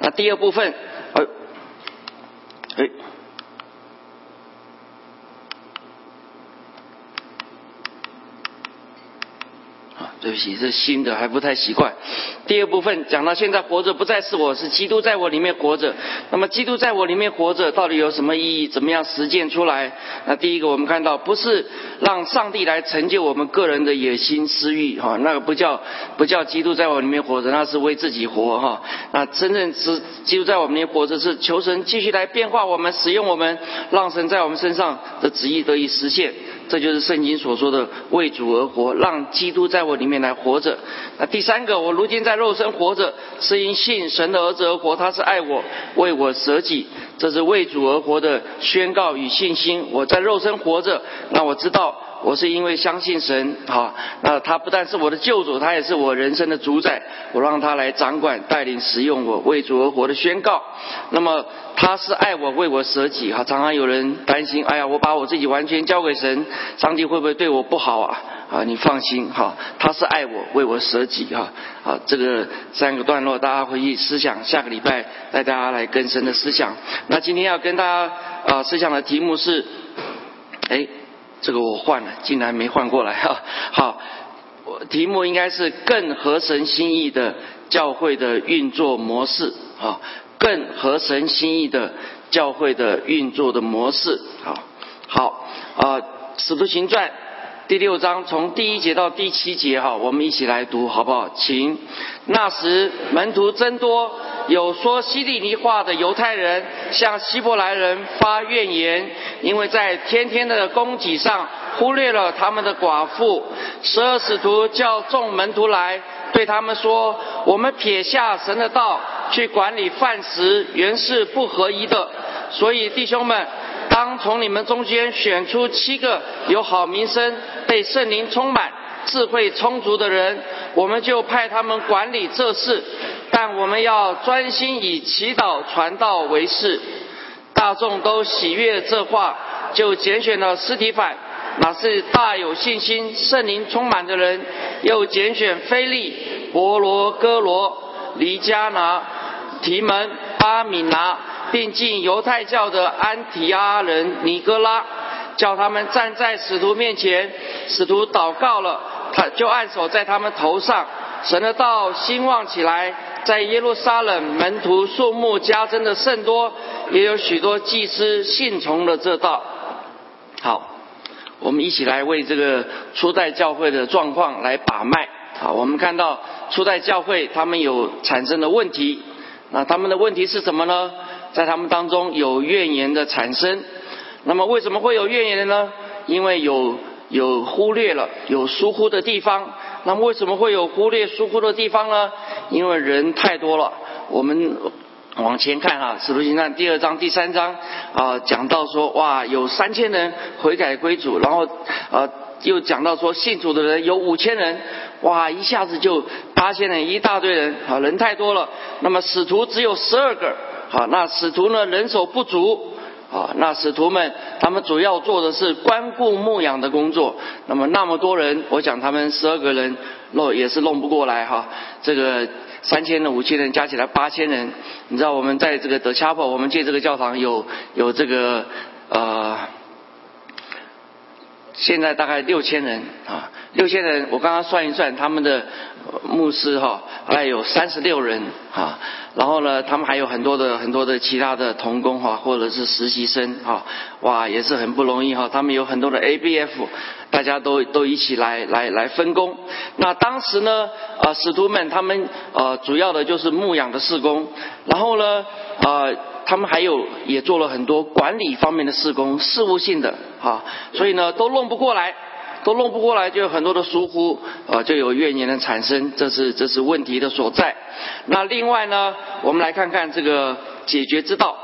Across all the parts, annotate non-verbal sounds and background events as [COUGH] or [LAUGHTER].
那第二部分，哎，哎。对不起，是新的还不太习惯。第二部分讲到现在活着不再是我，是基督在我里面活着。那么基督在我里面活着，到底有什么意义？怎么样实践出来？那第一个我们看到，不是让上帝来成就我们个人的野心私欲哈，那个不叫不叫基督在我里面活着，那是为自己活哈。那真正是基督在我们里面活着，是求神继续来变化我们，使用我们，让神在我们身上的旨意得以实现。这就是圣经所说的为主而活，让基督在我里面来活着。那第三个，我如今在肉身活着，是因信神的儿子而活，他是爱我，为我舍己，这是为主而活的宣告与信心。我在肉身活着，那我知道。我是因为相信神，哈，那他不但是我的救主，他也是我人生的主宰。我让他来掌管、带领、使用我，为主而活的宣告。那么他是爱我、为我舍己，哈。常常有人担心，哎呀，我把我自己完全交给神，上帝会不会对我不好啊？啊，你放心，哈，他是爱我、为我舍己，哈。啊，这个三个段落，大家回去思想。下个礼拜带大家来更深的思想。那今天要跟大家啊思想的题目是，哎。这个我换了，竟然没换过来 [LAUGHS] 哈。好，题目应该是更合神心意的教会的运作模式啊，更合神心意的教会的运作的模式啊。好啊，《使徒行传》第六章从第一节到第七节哈，我们一起来读好不好？请。那时门徒增多。有说希利尼话的犹太人向希伯来人发怨言，因为在天天的供给上忽略了他们的寡妇。十二使徒叫众门徒来，对他们说：“我们撇下神的道去管理饭食，原是不合宜的。所以弟兄们，当从你们中间选出七个有好名声、被圣灵充满、智慧充足的人，我们就派他们管理这事。”但我们要专心以祈祷传道为事，大众都喜悦这话，就拣选了斯提反，那是大有信心、圣灵充满的人；又拣选菲利、伯罗哥罗、黎加拿、提门、巴米拿，并进犹太教的安提阿人尼哥拉，叫他们站在使徒面前。使徒祷告了，他就按手在他们头上，神的道兴旺起来。在耶路撒冷，门徒数目加增的甚多，也有许多祭司信从了这道。好，我们一起来为这个初代教会的状况来把脉。好，我们看到初代教会他们有产生的问题，那他们的问题是什么呢？在他们当中有怨言的产生。那么为什么会有怨言的呢？因为有有忽略了，有疏忽的地方。那么为什么会有忽略疏忽的地方呢？因为人太多了。我们往前看哈，《使徒行传》第二章、第三章啊，讲到说哇，有三千人悔改归主，然后呃，又讲到说信主的人有五千人，哇，一下子就八千人，一大堆人啊，人太多了。那么使徒只有十二个，好，那使徒呢人手不足。啊，那使徒们他们主要做的是关顾牧养的工作。那么那么多人，我想他们十二个人弄也是弄不过来哈。这个三千人五千人加起来八千人，你知道我们在这个德恰珀，我们借这个教堂有有这个呃，现在大概六千人啊，六千人，我刚刚算一算他们的牧师哈，大概有三十六人啊。然后呢，他们还有很多的很多的其他的童工哈，或者是实习生哈，哇，也是很不容易哈。他们有很多的 ABF，大家都都一起来来来分工。那当时呢，啊，使徒们他们呃主要的就是牧养的事工，然后呢，啊，他们还有也做了很多管理方面的事工，事务性的哈，所以呢都弄不过来。都弄不过来，就有很多的疏忽，啊，就有怨言的产生，这是这是问题的所在。那另外呢，我们来看看这个解决之道，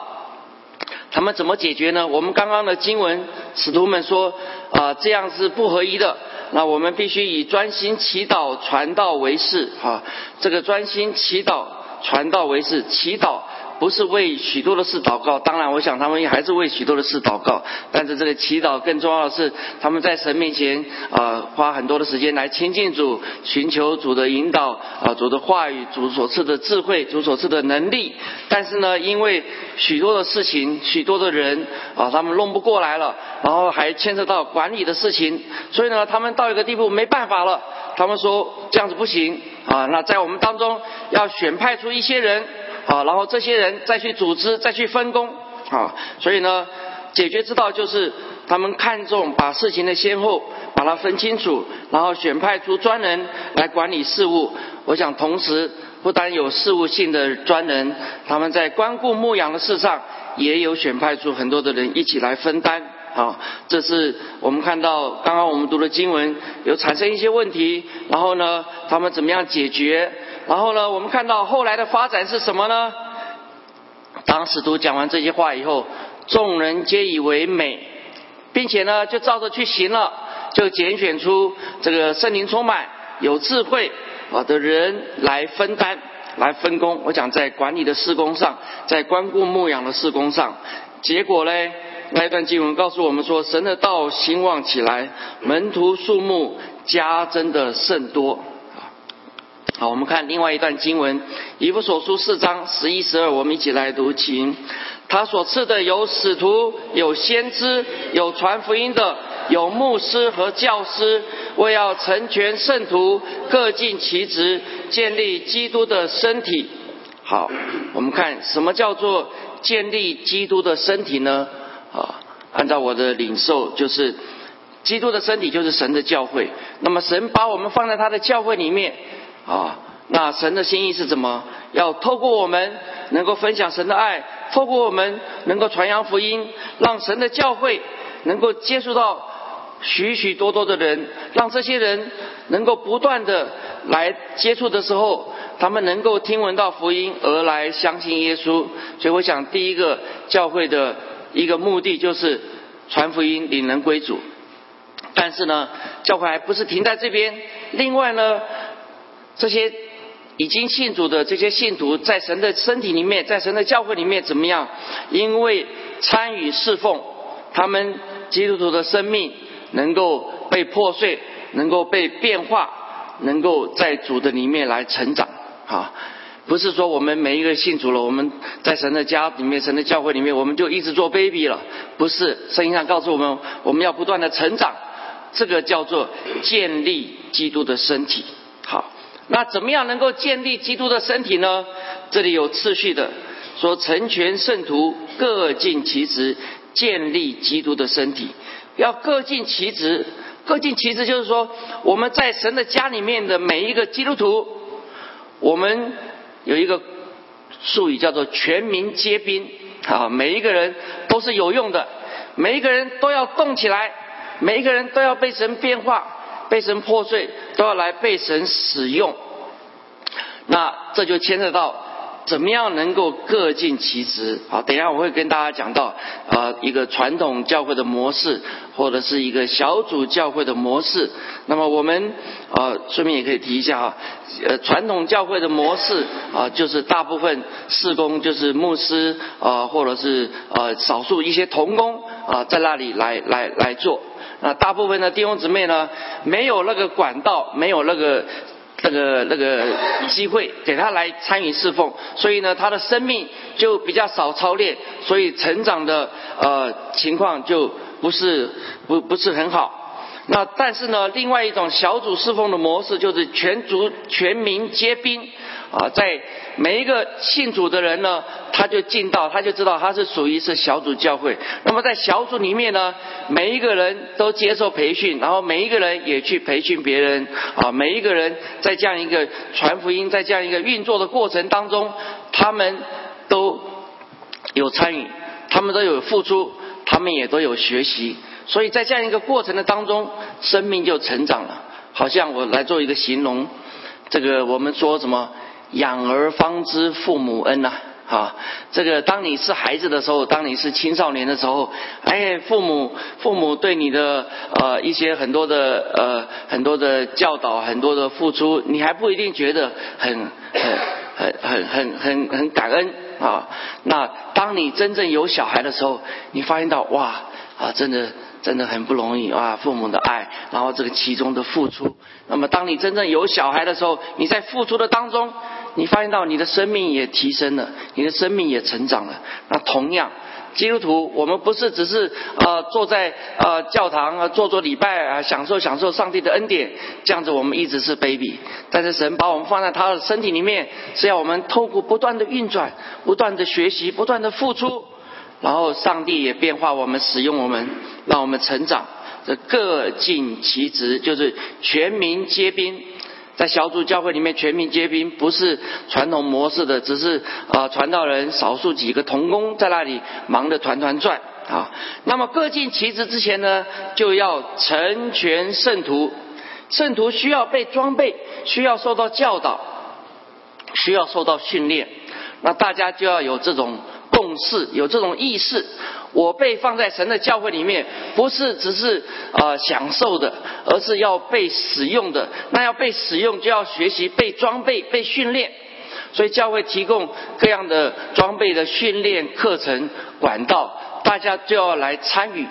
他们怎么解决呢？我们刚刚的经文，使徒们说啊，这样是不合一的。那我们必须以专心祈祷传道为事，哈，这个专心祈祷传道为事，祈祷。不是为许多的事祷告，当然，我想他们也还是为许多的事祷告。但是这个祈祷更重要的是，他们在神面前啊，花很多的时间来亲近主，寻求主的引导啊，主的话语，主所赐的智慧，主所赐的能力。但是呢，因为许多的事情，许多的人啊，他们弄不过来了，然后还牵涉到管理的事情，所以呢，他们到一个地步没办法了，他们说这样子不行啊，那在我们当中要选派出一些人。好，然后这些人再去组织，再去分工，啊，所以呢，解决之道就是他们看重把事情的先后把它分清楚，然后选派出专人来管理事务。我想同时不单有事务性的专人，他们在关顾牧养的事上也有选派出很多的人一起来分担。啊，这是我们看到刚刚我们读的经文有产生一些问题，然后呢，他们怎么样解决？然后呢，我们看到后来的发展是什么呢？当使徒讲完这些话以后，众人皆以为美，并且呢，就照着去行了，就拣选出这个圣灵充满、有智慧啊的人来分担、来分工。我讲在管理的施工上，在关顾牧养的施工上，结果呢，那一段经文告诉我们说，神的道兴旺起来，门徒数目加增的甚多。好，我们看另外一段经文，《以弗所书》四章十一、十二，我们一起来读。请他所赐的有使徒，有先知，有传福音的，有牧师和教师，为要成全圣徒，各尽其职，建立基督的身体。好，我们看什么叫做建立基督的身体呢？啊，按照我的领受，就是基督的身体就是神的教会。那么神把我们放在他的教会里面。啊，那神的心意是怎么？要透过我们能够分享神的爱，透过我们能够传扬福音，让神的教会能够接触到许许多多的人，让这些人能够不断的来接触的时候，他们能够听闻到福音而来相信耶稣。所以，我想第一个教会的一个目的就是传福音，领人归主。但是呢，教会还不是停在这边。另外呢。这些已经信主的这些信徒，在神的身体里面，在神的教会里面怎么样？因为参与侍奉，他们基督徒的生命能够被破碎，能够被变化，能够在主的里面来成长。啊，不是说我们每一个信主了，我们在神的家里面、神的教会里面，我们就一直做 baby 了。不是，圣经上告诉我们，我们要不断的成长，这个叫做建立基督的身体。好。那怎么样能够建立基督的身体呢？这里有次序的说，成全圣徒，各尽其职，建立基督的身体。要各尽其职，各尽其职就是说，我们在神的家里面的每一个基督徒，我们有一个术语叫做全民皆兵啊，每一个人都是有用的，每一个人都要动起来，每一个人都要被神变化。被神破碎，都要来被神使用。那这就牵涉到怎么样能够各尽其职。好，等一下我会跟大家讲到啊一个传统教会的模式，或者是一个小组教会的模式。那么我们啊顺便也可以提一下啊，呃传统教会的模式啊就是大部分事工就是牧师啊或者是呃少数一些童工啊在那里来来来做。那大部分的弟兄姊妹呢，没有那个管道，没有那个那个那个机会给他来参与侍奉，所以呢，他的生命就比较少操练，所以成长的呃情况就不是不不是很好。那但是呢，另外一种小组侍奉的模式就是全族全民皆兵。啊，在每一个信主的人呢，他就进到，他就知道他是属于是小组教会。那么在小组里面呢，每一个人都接受培训，然后每一个人也去培训别人。啊，每一个人在这样一个传福音，在这样一个运作的过程当中，他们都有参与，他们都有付出，他们也都有学习。所以在这样一个过程的当中，生命就成长了。好像我来做一个形容，这个我们说什么？养儿方知父母恩呐，啊，这个当你是孩子的时候，当你是青少年的时候，哎，父母父母对你的呃一些很多的呃很多的教导，很多的付出，你还不一定觉得很很很很很很很感恩啊。那当你真正有小孩的时候，你发现到哇啊，真的真的很不容易啊，父母的爱，然后这个其中的付出。那么当你真正有小孩的时候，你在付出的当中，你发现到你的生命也提升了，你的生命也成长了。那同样。基督徒，我们不是只是呃坐在呃教堂啊做做礼拜啊，享受享受上帝的恩典，这样子我们一直是 baby。但是神把我们放在他的身体里面，是要我们透过不断的运转、不断的学习、不断的付出，然后上帝也变化我们、使用我们，让我们成长。这各尽其职，就是全民皆兵。在小组教会里面，全民皆兵不是传统模式的，只是啊传道人少数几个童工在那里忙得团团转啊。那么各尽其职之前呢，就要成全圣徒。圣徒需要被装备，需要受到教导，需要受到训练。那大家就要有这种共识，有这种意识。我被放在神的教会里面，不是只是呃享受的，而是要被使用的。那要被使用，就要学习被装备、被训练。所以教会提供各样的装备的训练课程管道，大家就要来参与。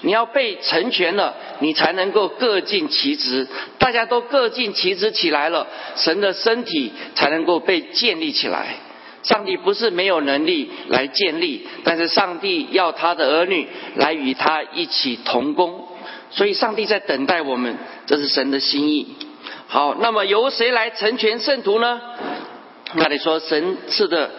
你要被成全了，你才能够各尽其职。大家都各尽其职起来了，神的身体才能够被建立起来。上帝不是没有能力来建立，但是上帝要他的儿女来与他一起同工，所以上帝在等待我们，这是神的心意。好，那么由谁来成全圣徒呢？那你说神赐的，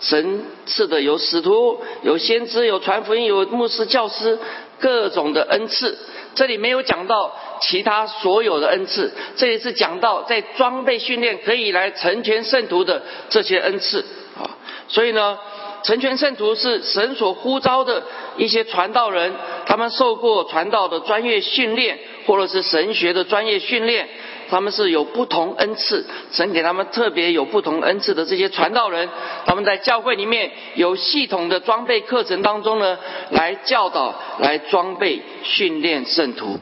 神赐的有使徒、有先知、有传福音、有牧师、教师，各种的恩赐。这里没有讲到其他所有的恩赐，这里是讲到在装备训练可以来成全圣徒的这些恩赐。所以呢，成全圣徒是神所呼召的一些传道人，他们受过传道的专业训练，或者是神学的专业训练，他们是有不同恩赐，神给他们特别有不同恩赐的这些传道人，他们在教会里面有系统的装备课程当中呢，来教导、来装备、训练圣徒。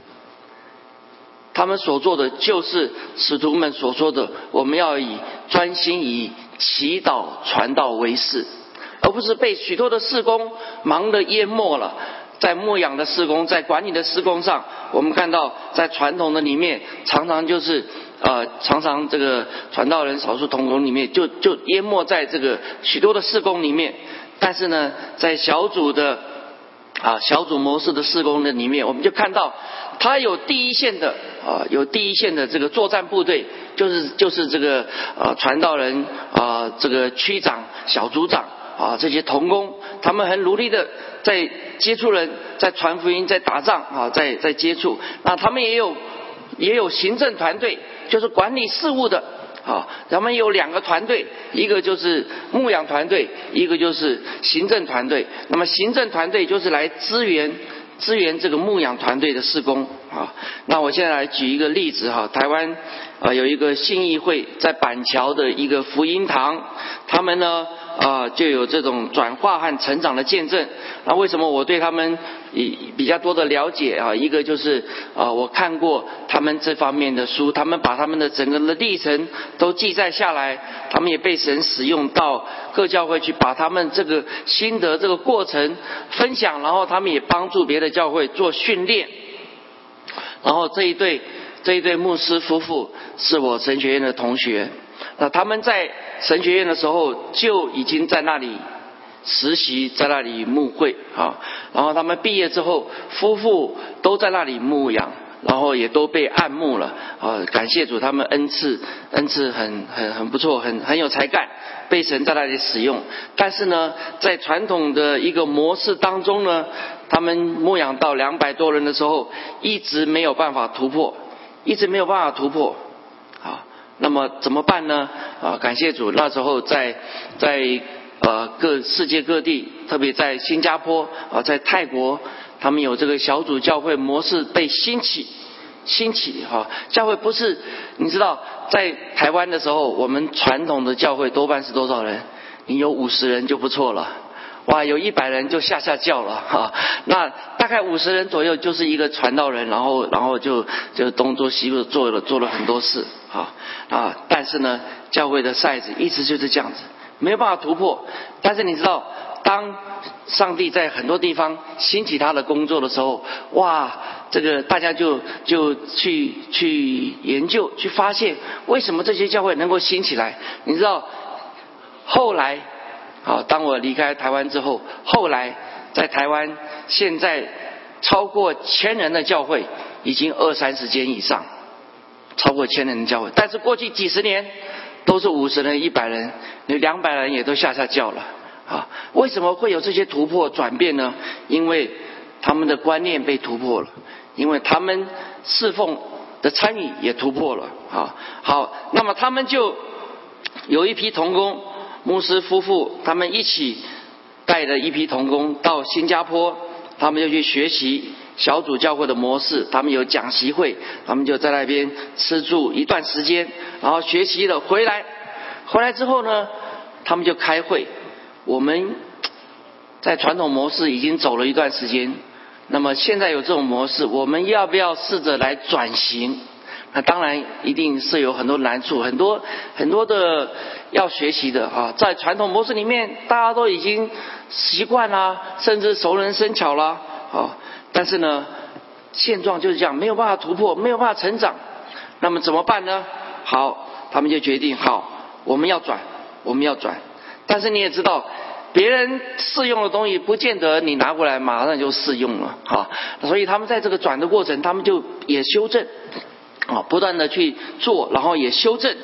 他们所做的就是使徒们所说的，我们要以专心以祈祷传道为事，而不是被许多的事工忙得淹没了。在牧养的事工，在管理的事工上，我们看到在传统的里面，常常就是呃，常常这个传道人少数同工里面，就就淹没在这个许多的事工里面。但是呢，在小组的啊小组模式的事工的里面，我们就看到他有第一线的。啊，有第一线的这个作战部队，就是就是这个呃传道人啊，这个区长、小组长啊，这些童工，他们很努力的在接触人，在传福音，在打仗啊，在在接触。那他们也有也有行政团队，就是管理事务的啊。咱们有两个团队，一个就是牧养团队，一个就是行政团队。那么行政团队就是来支援。支援这个牧养团队的施工啊，那我现在来举一个例子哈，台湾啊有一个信义会在板桥的一个福音堂，他们呢。啊，就有这种转化和成长的见证。那为什么我对他们比比较多的了解啊？一个就是啊，我看过他们这方面的书，他们把他们的整个的历程都记载下来，他们也被神使用到各教会去，把他们这个心得这个过程分享，然后他们也帮助别的教会做训练。然后这一对这一对牧师夫妇是我神学院的同学。那他们在神学院的时候就已经在那里实习，在那里牧会啊。然后他们毕业之后，夫妇都在那里牧养，然后也都被按牧了啊。感谢主，他们恩赐恩赐很很很不错，很很有才干，被神在那里使用。但是呢，在传统的一个模式当中呢，他们牧养到两百多人的时候，一直没有办法突破，一直没有办法突破。那么怎么办呢？啊，感谢主，那时候在在呃各世界各地，特别在新加坡啊，在泰国，他们有这个小组教会模式被兴起，兴起哈。教会不是你知道，在台湾的时候，我们传统的教会多半是多少人？你有五十人就不错了。哇，有一百人就吓吓叫了哈。那大概五十人左右就是一个传道人，然后然后就就东做西做做了做了很多事。啊啊！但是呢，教会的 size 一直就是这样子，没有办法突破。但是你知道，当上帝在很多地方兴起他的工作的时候，哇，这个大家就就去去研究，去发现为什么这些教会能够兴起来。你知道，后来，好，当我离开台湾之后，后来在台湾现在超过千人的教会已经二三十间以上，超过千人的教会。但是过去几十年都是五十人、一百人，那两百人也都下下教了。啊，为什么会有这些突破转变呢？因为他们的观念被突破了，因为他们侍奉的参与也突破了。啊，好，那么他们就有一批童工牧师夫妇，他们一起带着一批童工到新加坡，他们就去学习小组教会的模式。他们有讲习会，他们就在那边吃住一段时间，然后学习了回来。回来之后呢，他们就开会。我们在传统模式已经走了一段时间，那么现在有这种模式，我们要不要试着来转型？那当然一定是有很多难处，很多很多的要学习的啊。在传统模式里面，大家都已经习惯啦，甚至熟能生巧啦。啊。但是呢，现状就是这样，没有办法突破，没有办法成长。那么怎么办呢？好，他们就决定，好，我们要转，我们要转。但是你也知道，别人试用的东西，不见得你拿过来马上就试用了啊。所以他们在这个转的过程，他们就也修正啊，不断的去做，然后也修正。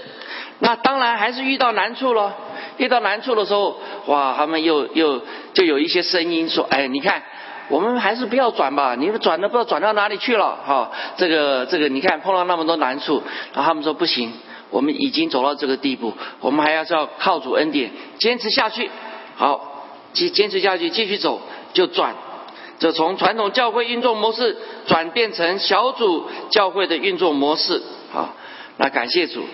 那当然还是遇到难处了。遇到难处的时候，哇，他们又又就有一些声音说：“哎，你看，我们还是不要转吧，你们转的不知道转到哪里去了。”哈，这个这个，你看碰到那么多难处，然后他们说不行。我们已经走到这个地步，我们还要是要靠主恩典坚持下去。好，继坚持下去，继续走就转，就从传统教会运作模式转变成小组教会的运作模式。啊，那感谢主，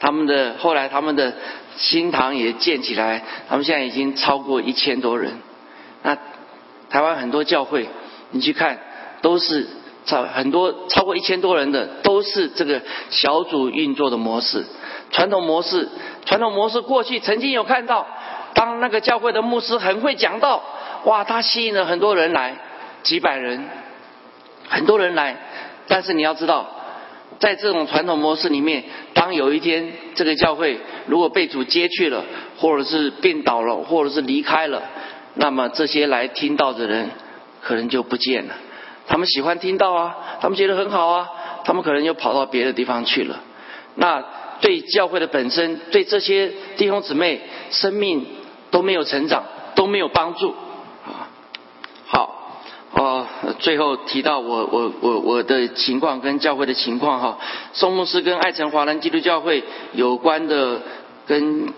他们的后来他们的新堂也建起来，他们现在已经超过一千多人。那台湾很多教会，你去看都是。超很多超过一千多人的都是这个小组运作的模式，传统模式，传统模式过去曾经有看到，当那个教会的牧师很会讲道，哇，他吸引了很多人来，几百人，很多人来，但是你要知道，在这种传统模式里面，当有一天这个教会如果被主接去了，或者是病倒了，或者是离开了，那么这些来听到的人可能就不见了。他们喜欢听到啊，他们觉得很好啊，他们可能又跑到别的地方去了。那对教会的本身，对这些弟兄姊妹生命都没有成长，都没有帮助。哦，最后提到我我我我的情况跟教会的情况哈，宋牧师跟爱城华人基督教会有关的跟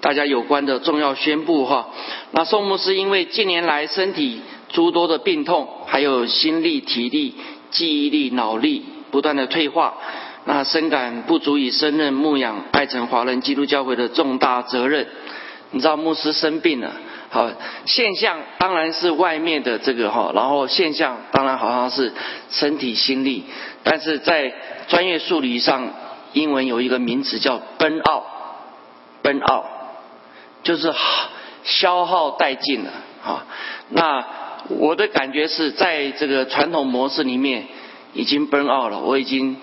大家有关的重要宣布哈。那宋牧师因为近年来身体。诸多的病痛，还有心力、体力、记忆力、脑力不断的退化，那深感不足以胜任牧养爱城华人基督教会的重大责任。你知道牧师生病了，好现象当然是外面的这个哈，然后现象当然好像是身体、心力，但是在专业术语上，英文有一个名词叫 burn out，burn out 就是消耗殆尽了哈，那。我的感觉是在这个传统模式里面已经 burn out 了，我已经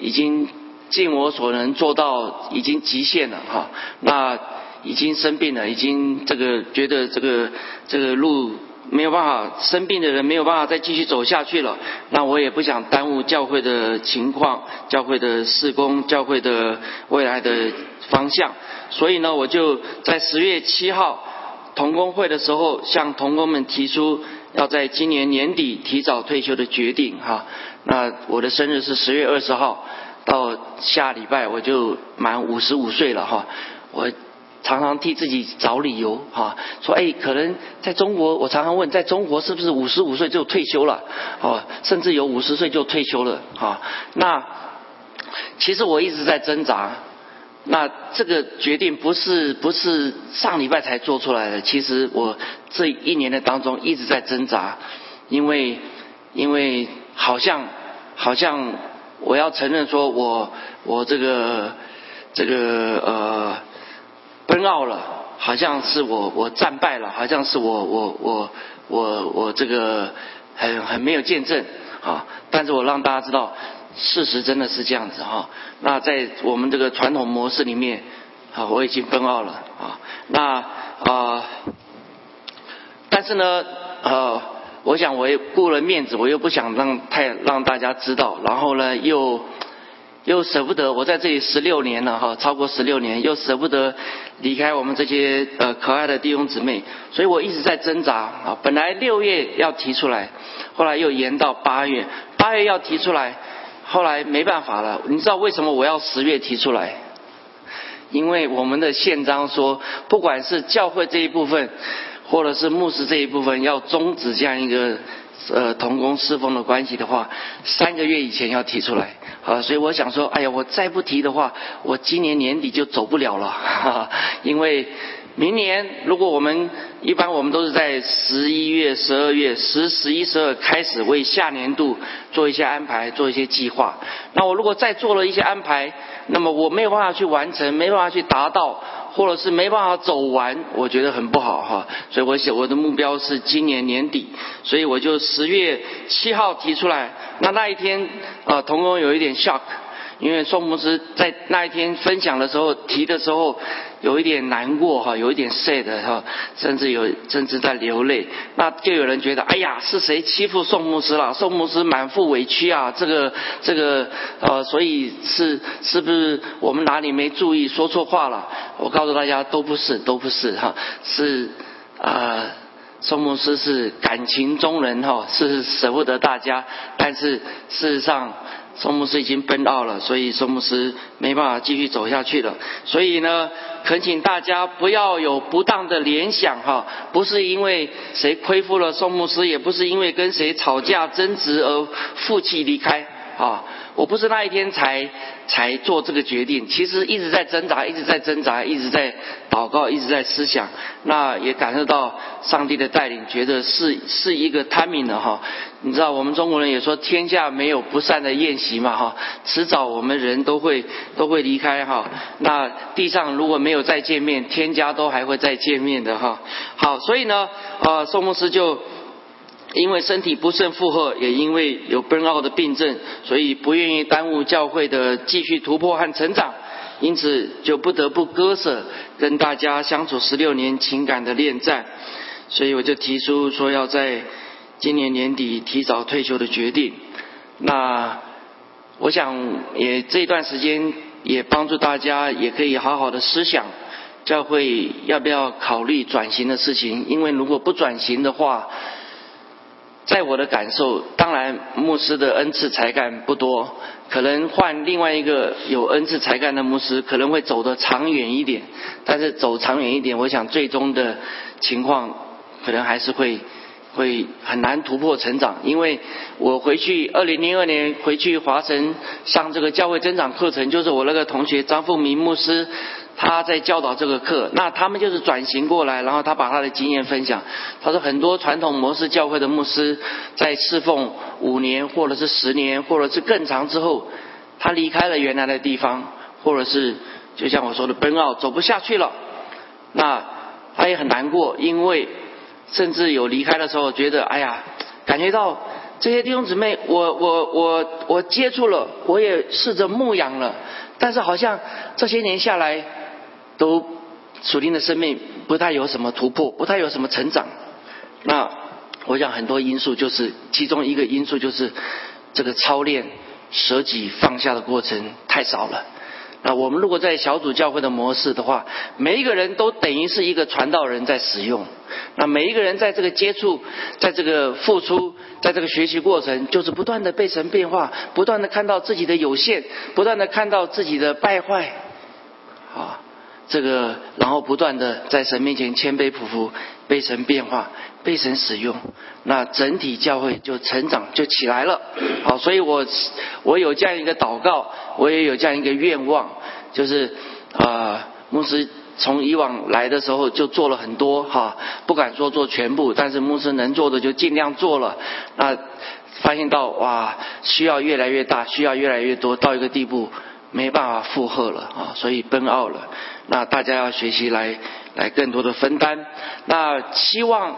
已经尽我所能做到已经极限了哈。那已经生病了，已经这个觉得这个这个路没有办法，生病的人没有办法再继续走下去了。那我也不想耽误教会的情况、教会的施工、教会的未来的方向，所以呢，我就在十月七号。同工会的时候，向同工们提出要在今年年底提早退休的决定哈。那我的生日是十月二十号，到下礼拜我就满五十五岁了哈。我常常替自己找理由哈，说哎，可能在中国，我常常问，在中国是不是五十五岁就退休了？哦，甚至有五十岁就退休了哈。那其实我一直在挣扎。那这个决定不是不是上礼拜才做出来的，其实我这一年的当中一直在挣扎，因为因为好像好像我要承认说我我这个这个呃奔奥了，好像是我我战败了，好像是我我我我我这个很很没有见证啊。但是我让大家知道，事实真的是这样子哈。那在我们这个传统模式里面，啊，我已经奔奥了啊。那啊，但是呢，呃，我想我也顾了面子，我又不想让太让大家知道，然后呢又。又舍不得，我在这里十六年了哈，超过十六年，又舍不得离开我们这些呃可爱的弟兄姊妹，所以我一直在挣扎啊。本来六月要提出来，后来又延到八月，八月要提出来，后来没办法了。你知道为什么我要十月提出来？因为我们的宪章说，不管是教会这一部分，或者是牧师这一部分，要终止这样一个。呃，同工侍奉的关系的话，三个月以前要提出来。啊，所以我想说，哎呀，我再不提的话，我今年年底就走不了了，哈哈，因为明年如果我们一般我们都是在十一月、十二月、十、十一、十二开始为下年度做一些安排，做一些计划。那我如果再做了一些安排，那么我没有办法去完成，没办法去达到。或者是没办法走完，我觉得很不好哈，所以我写我的目标是今年年底，所以我就十月七号提出来。那那一天啊，童工有一点 shock。因为宋牧师在那一天分享的时候提的时候，有一点难过哈，有一点 sad 哈，甚至有甚至在流泪。那就有人觉得，哎呀，是谁欺负宋牧师了？宋牧师满腹委屈啊，这个这个呃，所以是是不是我们哪里没注意，说错话了？我告诉大家，都不是，都不是哈，是啊，宋牧师是感情中人哈，是舍不得大家，但是事实上。宋牧师已经奔奥了，所以宋牧师没办法继续走下去了。所以呢，恳请大家不要有不当的联想哈，不是因为谁亏负了宋牧师，也不是因为跟谁吵架争执而负气离开啊。我不是那一天才才做这个决定，其实一直在挣扎，一直在挣扎，一直在祷告，一直在思想。那也感受到上帝的带领，觉得是是一个 timing 的哈。你知道我们中国人也说天下没有不散的宴席嘛哈，迟早我们人都会都会离开哈。那地上如果没有再见面，天家都还会再见面的哈。好，所以呢，呃，宋牧师就。因为身体不胜负荷，也因为有 burnout 的病症，所以不愿意耽误教会的继续突破和成长，因此就不得不割舍跟大家相处十六年情感的恋战，所以我就提出说要在今年年底提早退休的决定。那我想也这段时间也帮助大家，也可以好好的思想教会要不要考虑转型的事情，因为如果不转型的话，在我的感受，当然牧师的恩赐才干不多，可能换另外一个有恩赐才干的牧师，可能会走得长远一点。但是走长远一点，我想最终的情况可能还是会会很难突破成长。因为我回去二零零二年回去华城上这个教会增长课程，就是我那个同学张凤明牧师。他在教导这个课，那他们就是转型过来，然后他把他的经验分享。他说，很多传统模式教会的牧师在侍奉五年，或者是十年，或者是更长之后，他离开了原来的地方，或者是就像我说的，奔奥走不下去了。那他也很难过，因为甚至有离开的时候，觉得哎呀，感觉到这些弟兄姊妹，我我我我接触了，我也试着牧养了，但是好像这些年下来。都属灵的生命不太有什么突破，不太有什么成长。那我想很多因素就是其中一个因素就是这个操练舍己放下的过程太少了。那我们如果在小组教会的模式的话，每一个人都等于是一个传道人在使用。那每一个人在这个接触，在这个付出，在这个学习过程，就是不断的被神变化，不断的看到自己的有限，不断的看到自己的败坏，啊。这个，然后不断的在神面前谦卑匍匐，被神变化，被神使用，那整体教会就成长就起来了。好，所以我我有这样一个祷告，我也有这样一个愿望，就是啊，牧师从以往来的时候就做了很多哈，不敢说做全部，但是牧师能做的就尽量做了。那发现到哇，需要越来越大，需要越来越多，到一个地步。没办法负荷了啊，所以奔奥了。那大家要学习来来更多的分担。那希望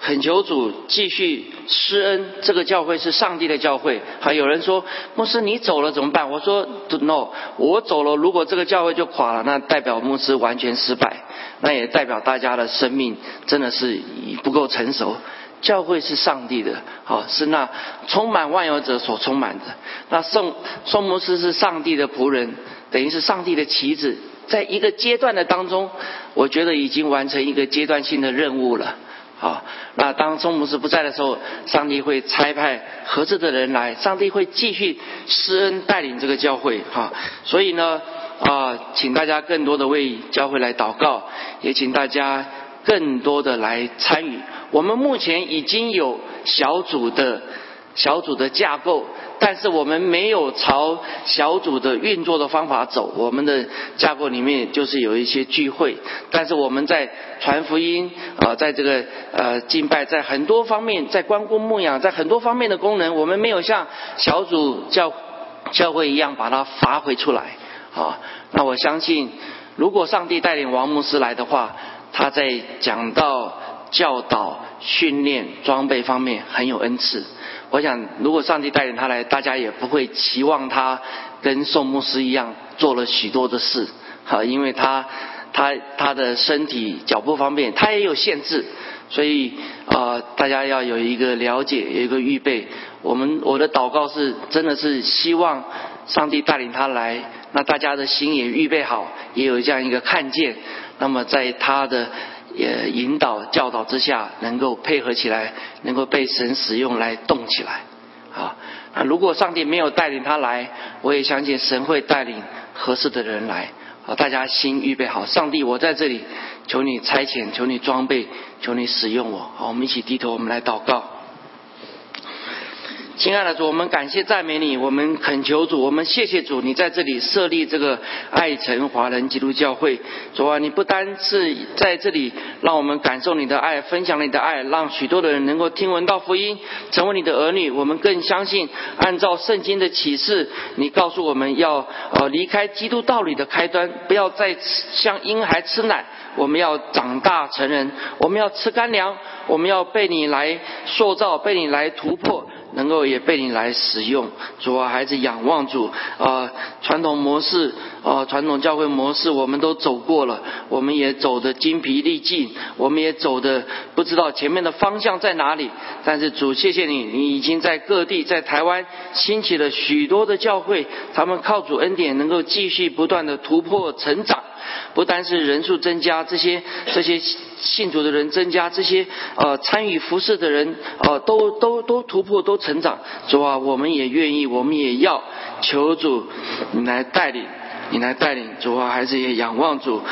恳求主继续施恩，这个教会是上帝的教会。还有人说，牧师你走了怎么办？我说，no，我走了，如果这个教会就垮了，那代表牧师完全失败，那也代表大家的生命真的是不够成熟。教会是上帝的，好是那充满万有者所充满的。那宋宋牧师是上帝的仆人，等于是上帝的棋子。在一个阶段的当中，我觉得已经完成一个阶段性的任务了。啊，那当中牧师不在的时候，上帝会差派合适的人来，上帝会继续施恩带领这个教会。哈，所以呢，啊，请大家更多的为教会来祷告，也请大家更多的来参与。我们目前已经有小组的小组的架构。但是我们没有朝小组的运作的方法走，我们的架构里面就是有一些聚会，但是我们在传福音啊，在这个呃敬拜，在很多方面，在关公牧养，在很多方面的功能，我们没有像小组教教会一样把它发挥出来啊。那我相信，如果上帝带领王牧师来的话，他在讲到教导、训练、装备方面很有恩赐。我想，如果上帝带领他来，大家也不会期望他跟宋牧师一样做了许多的事，哈，因为他他他的身体脚步方便，他也有限制，所以啊，大家要有一个了解，有一个预备。我们我的祷告是，真的是希望上帝带领他来，那大家的心也预备好，也有这样一个看见，那么在他的。也引导教导之下，能够配合起来，能够被神使用来动起来。啊，那如果上帝没有带领他来，我也相信神会带领合适的人来。好，大家心预备好，上帝，我在这里，求你差遣，求你装备，求你使用我。好，我们一起低头，我们来祷告。亲爱的主，我们感谢赞美你，我们恳求主，我们谢谢主，你在这里设立这个爱城华人基督教会。主啊，你不单是在这里让我们感受你的爱，分享你的爱，让许多的人能够听闻到福音，成为你的儿女。我们更相信，按照圣经的启示，你告诉我们要呃离开基督道理的开端，不要再像婴孩吃奶，我们要长大成人，我们要吃干粮，我们要被你来塑造，被你来突破。能够也被你来使用，主啊，孩子仰望主啊，传统模式啊，传统教会模式，我们都走过了，我们也走得精疲力尽，我们也走的不知道前面的方向在哪里。但是主，谢谢你，你已经在各地，在台湾兴起了许多的教会，他们靠主恩典，能够继续不断的突破成长。不单是人数增加，这些这些信主的人增加，这些呃参与服侍的人呃都都都突破都成长。主啊，我们也愿意，我们也要求主你来带领，你来带领。主啊，孩子也仰望主，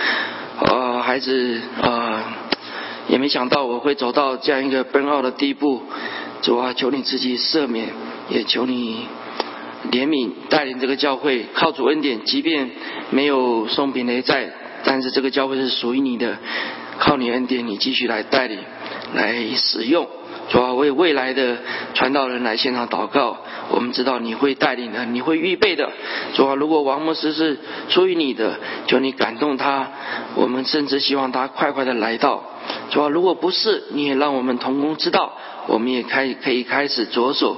呃，孩子呃也没想到我会走到这样一个奔奥的地步。主啊，求你自己赦免，也求你。怜悯带领这个教会，靠主恩典，即便没有宋平雷在，但是这个教会是属于你的，靠你恩典，你继续来带领，来使用，主要为未来的传道人来现场祷告。我们知道你会带领的，你会预备的。主要如果王牧师是出于你的，求你感动他，我们甚至希望他快快的来到。主要如果不是，你也让我们同工知道。我们也开可以开始着手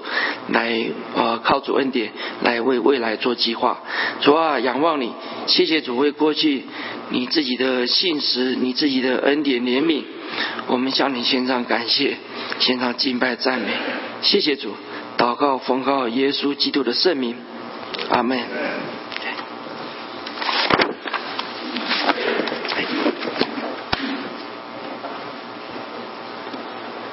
来呃靠主恩典来为未来做计划。主啊，仰望你，谢谢主为过去你自己的信实，你自己的恩典怜悯，我们向你献上感谢，献上敬拜赞美。谢谢主，祷告奉告耶稣基督的圣名，阿门。